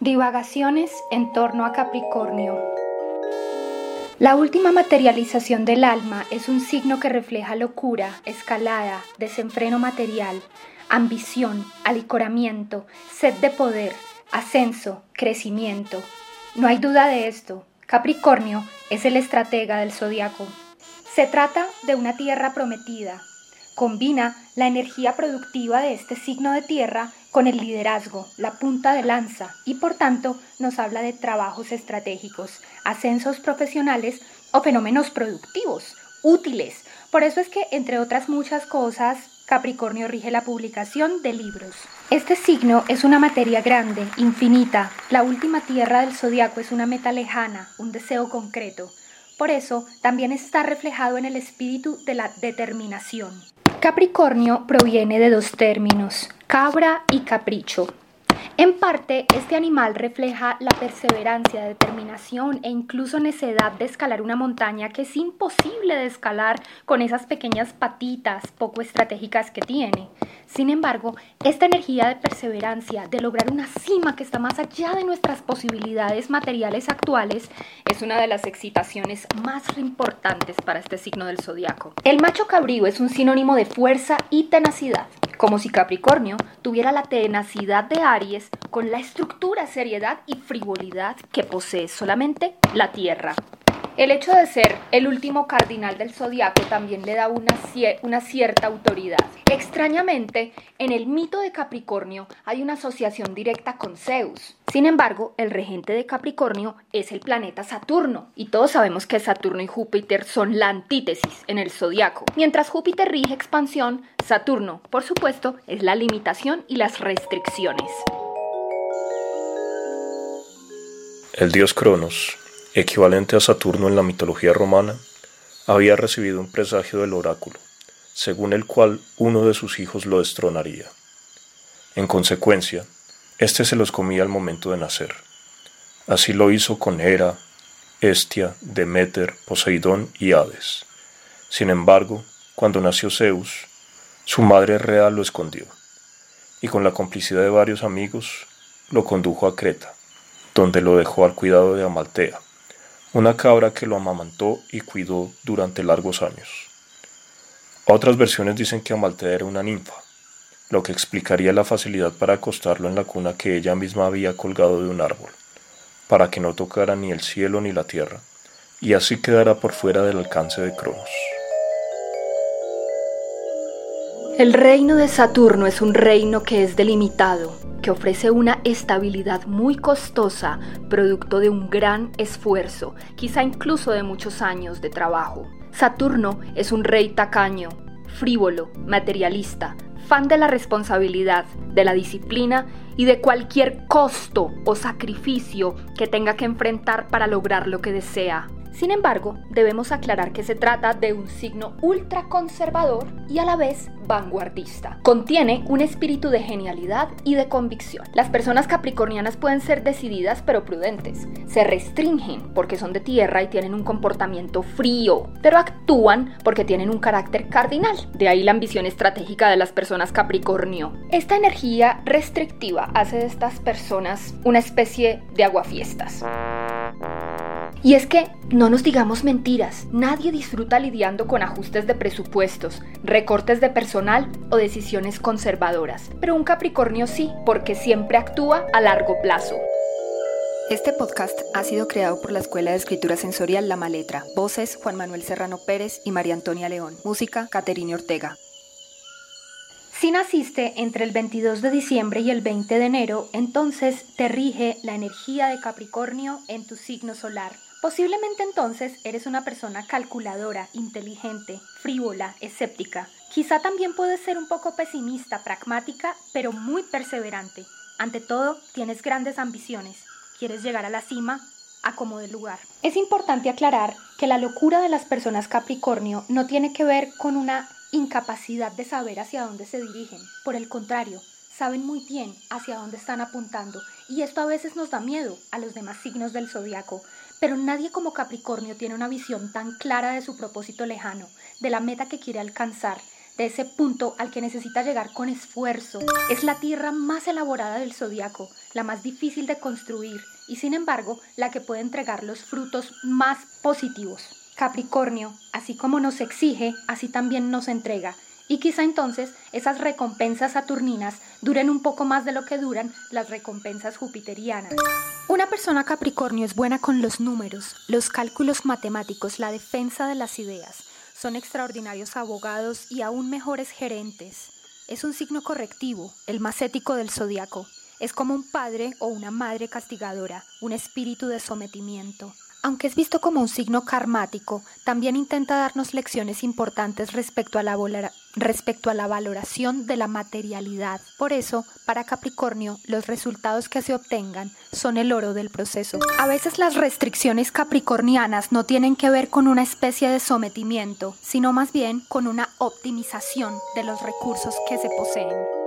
Divagaciones en torno a Capricornio. La última materialización del alma es un signo que refleja locura, escalada, desenfreno material, ambición, alicoramiento, sed de poder, ascenso, crecimiento. No hay duda de esto. Capricornio es el estratega del zodiaco. Se trata de una tierra prometida. Combina la energía productiva de este signo de tierra con el liderazgo, la punta de lanza y por tanto nos habla de trabajos estratégicos, ascensos profesionales o fenómenos productivos, útiles. Por eso es que, entre otras muchas cosas, Capricornio rige la publicación de libros. Este signo es una materia grande, infinita. La última tierra del zodiaco es una meta lejana, un deseo concreto. Por eso también está reflejado en el espíritu de la determinación. Capricornio proviene de dos términos, cabra y capricho. En parte, este animal refleja la perseverancia, determinación e incluso necedad de escalar una montaña que es imposible de escalar con esas pequeñas patitas poco estratégicas que tiene. Sin embargo, esta energía de perseverancia, de lograr una cima que está más allá de nuestras posibilidades materiales actuales, es una de las excitaciones más importantes para este signo del zodiaco. El macho cabrío es un sinónimo de fuerza y tenacidad como si Capricornio tuviera la tenacidad de Aries con la estructura, seriedad y frivolidad que posee solamente la Tierra. El hecho de ser el último cardinal del zodiaco también le da una, una, cierta autoridad. Extrañamente, en el mito de Capricornio hay una asociación directa con Zeus. Sin embargo, el regente de Capricornio es el planeta Saturno, y todos sabemos que Saturno y Júpiter son la antítesis en el zodiaco. Mientras Júpiter rige expansión, Saturno, por supuesto, es la limitación y las restricciones. El dios Cronos equivalente a Saturno en la mitología romana, había recibido un presagio del oráculo, según el cual uno de sus hijos lo destronaría. En consecuencia, éste se los comía al momento de nacer. Así lo hizo con Hera, Estia, Demeter, Poseidón y Hades. Sin embargo, cuando nació Zeus, su madre real lo escondió, y con la complicidad de varios amigos, lo condujo a Creta, donde lo dejó al cuidado de Amaltea, una cabra que lo amamantó y cuidó durante largos años. Otras versiones dicen que Amaltea era una ninfa, lo que explicaría la facilidad para acostarlo en la cuna que ella misma había colgado de un árbol, para que no tocara ni el cielo ni la tierra, y así quedara por fuera del alcance de Cronos. El reino de Saturno es un reino que es delimitado, que ofrece una estabilidad muy costosa, producto de un gran esfuerzo, quizá incluso de muchos años de trabajo. Saturno es un rey tacaño, frívolo, materialista, fan de la responsabilidad, de la disciplina y de cualquier costo o sacrificio que tenga que enfrentar para lograr lo que desea. Sin embargo, debemos aclarar que se trata de un signo ultraconservador y a la vez vanguardista. Contiene un espíritu de genialidad y de convicción. Las personas capricornianas pueden ser decididas pero prudentes. Se restringen porque son de tierra y tienen un comportamiento frío, pero actúan porque tienen un carácter cardinal. De ahí la ambición estratégica de las personas capricornio. Esta energía restrictiva hace de estas personas una especie de aguafiestas. Y es que, no nos digamos mentiras, nadie disfruta lidiando con ajustes de presupuestos, recortes de personal o decisiones conservadoras. Pero un Capricornio sí, porque siempre actúa a largo plazo. Este podcast ha sido creado por la Escuela de Escritura Sensorial La Maletra. Voces Juan Manuel Serrano Pérez y María Antonia León. Música Caterina Ortega. Si naciste entre el 22 de diciembre y el 20 de enero, entonces te rige la energía de Capricornio en tu signo solar. Posiblemente entonces eres una persona calculadora, inteligente, frívola, escéptica. Quizá también puedes ser un poco pesimista, pragmática, pero muy perseverante. Ante todo, tienes grandes ambiciones. Quieres llegar a la cima a como de lugar. Es importante aclarar que la locura de las personas Capricornio no tiene que ver con una incapacidad de saber hacia dónde se dirigen. Por el contrario, saben muy bien hacia dónde están apuntando y esto a veces nos da miedo a los demás signos del zodiaco, pero nadie como Capricornio tiene una visión tan clara de su propósito lejano, de la meta que quiere alcanzar, de ese punto al que necesita llegar con esfuerzo. Es la tierra más elaborada del zodiaco, la más difícil de construir y sin embargo la que puede entregar los frutos más positivos. Capricornio, así como nos exige, así también nos entrega. Y quizá entonces esas recompensas saturninas duren un poco más de lo que duran las recompensas jupiterianas. Una persona Capricornio es buena con los números, los cálculos matemáticos, la defensa de las ideas. Son extraordinarios abogados y aún mejores gerentes. Es un signo correctivo, el más ético del zodiaco. Es como un padre o una madre castigadora, un espíritu de sometimiento. Aunque es visto como un signo karmático, también intenta darnos lecciones importantes respecto a, la valoración de la materialidad. Por eso, para Capricornio, los resultados que se obtengan son el oro del proceso. A veces las restricciones capricornianas no tienen que ver con una especie de sometimiento, sino más bien con una optimización de los recursos que se poseen.